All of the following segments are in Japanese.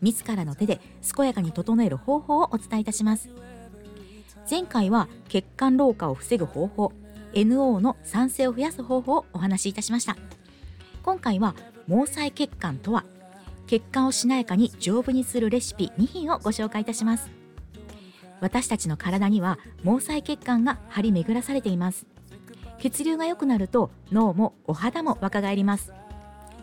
自らの手で健やかに整える方法をお伝えいたします。前回は血管老化を防ぐ方法 NO の酸性を増やす方法をお話しいたしました。今回は毛細血管とは血管をしなやかに丈夫にするレシピ2品をご紹介いたします。私たちの体には毛細血管が張り巡らされています。血流が良くなると脳もお肌も若返ります。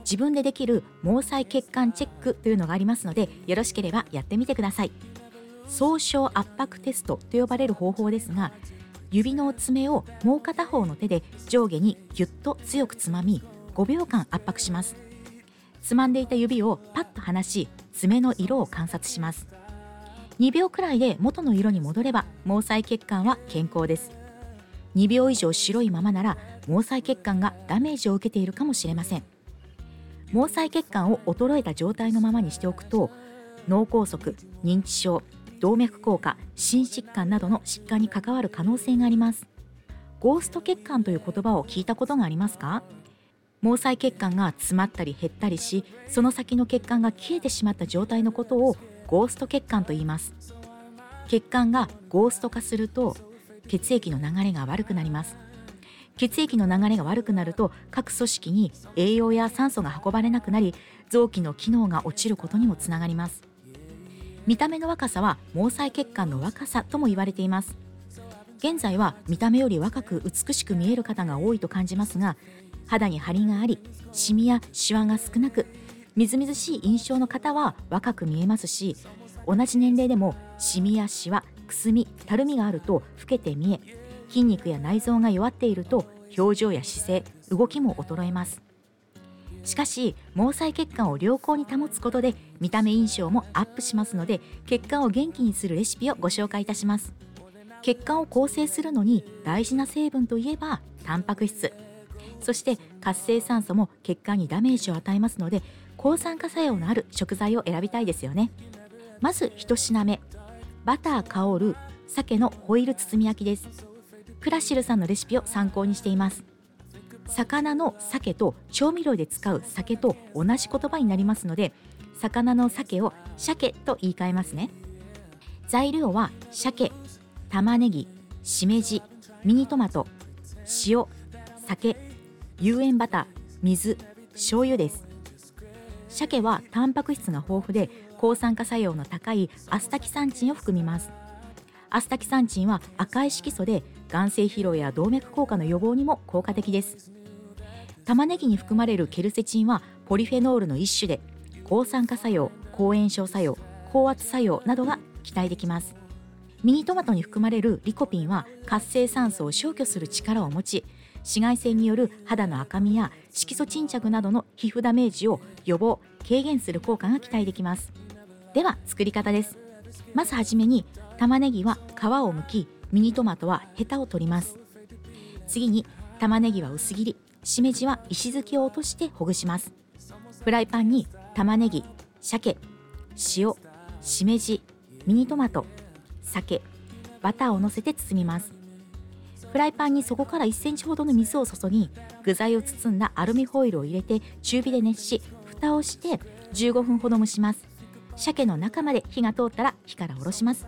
自分でできる毛細血管チェックというのがありますのでよろしければやってみてください。総称圧迫テストと呼ばれる方法ですが指の爪をもう片方の手で上下にぎゅっと強くつまみ5秒間圧迫します。つまんでいた指をパッと離し爪の色を観察します。2秒くらいで元の色に戻れば毛細血管は健康です。2秒以上白いままなら毛細血管がダメージを受けているかもしれません。毛細血管を衰えた状態のままにしておくと脳梗塞認知症動脈硬化心疾患などの疾患に関わる可能性があります。ゴースト血管という言葉を聞いたことがありますか？毛細血管が詰まったり減ったりしその先の血管が消えてしまった状態のことをゴースト血管と言います。血管がゴースト化すると血液の流れが悪くなります。血液の流れが悪くなると各組織に栄養や酸素が運ばれなくなり臓器の機能が落ちることにもつながります。見た目の若さは毛細血管の若さとも言われています。現在は見た目より若く美しく見える方が多いと感じますが肌に張りがありシミやシワが少なくみずみずしい印象の方は若く見えますし同じ年齢でもシミやシワくすみたるみがあると老けて見え筋肉や内臓が弱っていると表情や姿勢動きも衰えます。しかし毛細血管を良好に保つことで見た目印象もアップしますので血管を元気にするレシピをご紹介いたします。血管を構成するのに大事な成分といえばタンパク質。そして活性酸素も血管にダメージを与えますので抗酸化作用のある食材を選びたいですよね。まず1品目。バター香る鮭のホイル包み焼きです。クラシルさんのレシピを参考にしています。魚の鮭と調味料で使う酒と同じ言葉になりますので魚の鮭を鮭と言い換えますね。材料は鮭玉ねぎしめじミニトマト塩酒有塩バター水醤油です。鮭はタンパク質が豊富で抗酸化作用の高いアスタキサンチンを含みます。アスタキサンチンは赤い色素で眼性疲労や動脈硬化の予防にも効果的です。玉ねぎに含まれるケルセチンはポリフェノールの一種で抗酸化作用抗炎症作用高圧作用などが期待できます。ミニトマトに含まれるリコピンは活性酸素を消去する力を持ち紫外線による肌の赤みや色素沈着などの皮膚ダメージを予防軽減する効果が期待できます。では作り方です。まずはじめに玉ねぎは皮を剥きミニトマトはヘタを取ります。次に玉ねぎは薄切り。しめじは石突きを落としてほぐします。フライパンに玉ねぎ鮭塩しめじミニトマト酒バターをのせて包みます。フライパンにそこから1センチほどの水を注ぎ具材を包んだアルミホイルを入れて中火で熱し蓋をして15分ほど蒸します。鮭の中まで火が通ったら火から下ろします。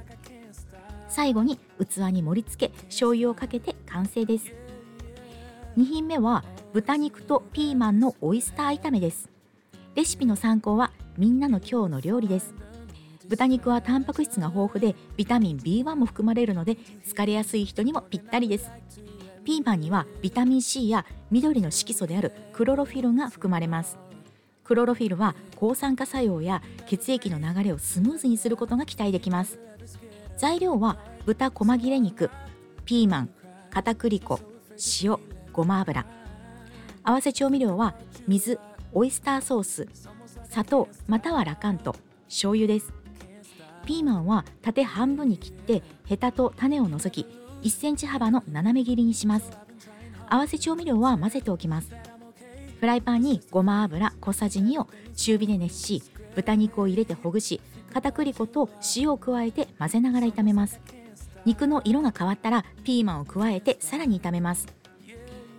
最後に器に盛り付け醤油をかけて完成です。2品目は豚肉とピーマンのオイスター炒めです。レシピの参考はみんなの今日の料理です。豚肉はタンパク質が豊富でビタミン B1 も含まれるので疲れやすい人にもぴったりです。ピーマンにはビタミン C や緑の色素であるクロロフィルが含まれます。クロロフィルは抗酸化作用や血液の流れをスムーズにすることが期待できます。材料は豚細切れ肉ピーマン片栗粉塩ごま油。合わせ調味料は水オイスターソース砂糖またはラカント醤油です。ピーマンは縦半分に切ってヘタと種を除き1センチ幅の斜め切りにします。合わせ調味料は混ぜておきます。フライパンにごま油小さじ2を中火で熱し豚肉を入れてほぐし片栗粉と塩を加えて混ぜながら炒めます。肉の色が変わったらピーマンを加えてさらに炒めます。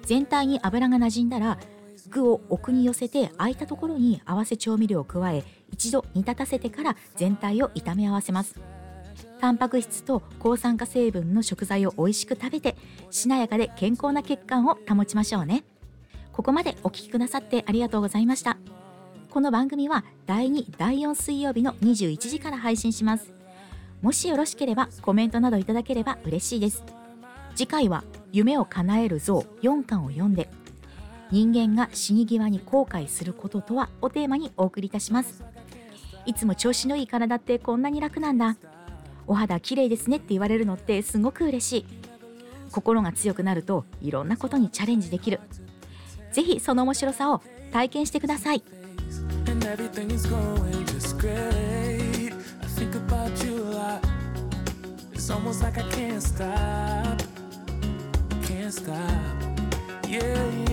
全体に油がなじんだら具を奥に寄せて空いたところに合わせ調味料を加え一度煮立たせてから全体を炒め合わせます。タンパク質と抗酸化成分の食材を美味しく食べてしなやかで健康な血管を保ちましょうね。ここまでお聴きくださってありがとうございました。この番組は第2第4水曜日の21時から配信します。もしよろしければコメントなどいただければ嬉しいです。次回は夢を叶える像4巻を読んで人間が死に際に後悔することとはをテーマにお送りいたします。いつも調子のいい体ってこんなに楽なんだ。お肌綺麗ですねって言われるのってすごく嬉しい。心が強くなるといろんなことにチャレンジできる。ぜひその面白さを体験してください。Everything is going just great. I think about you a lot. It's almost like I can't stop. Can't stop. Yeah, yeah.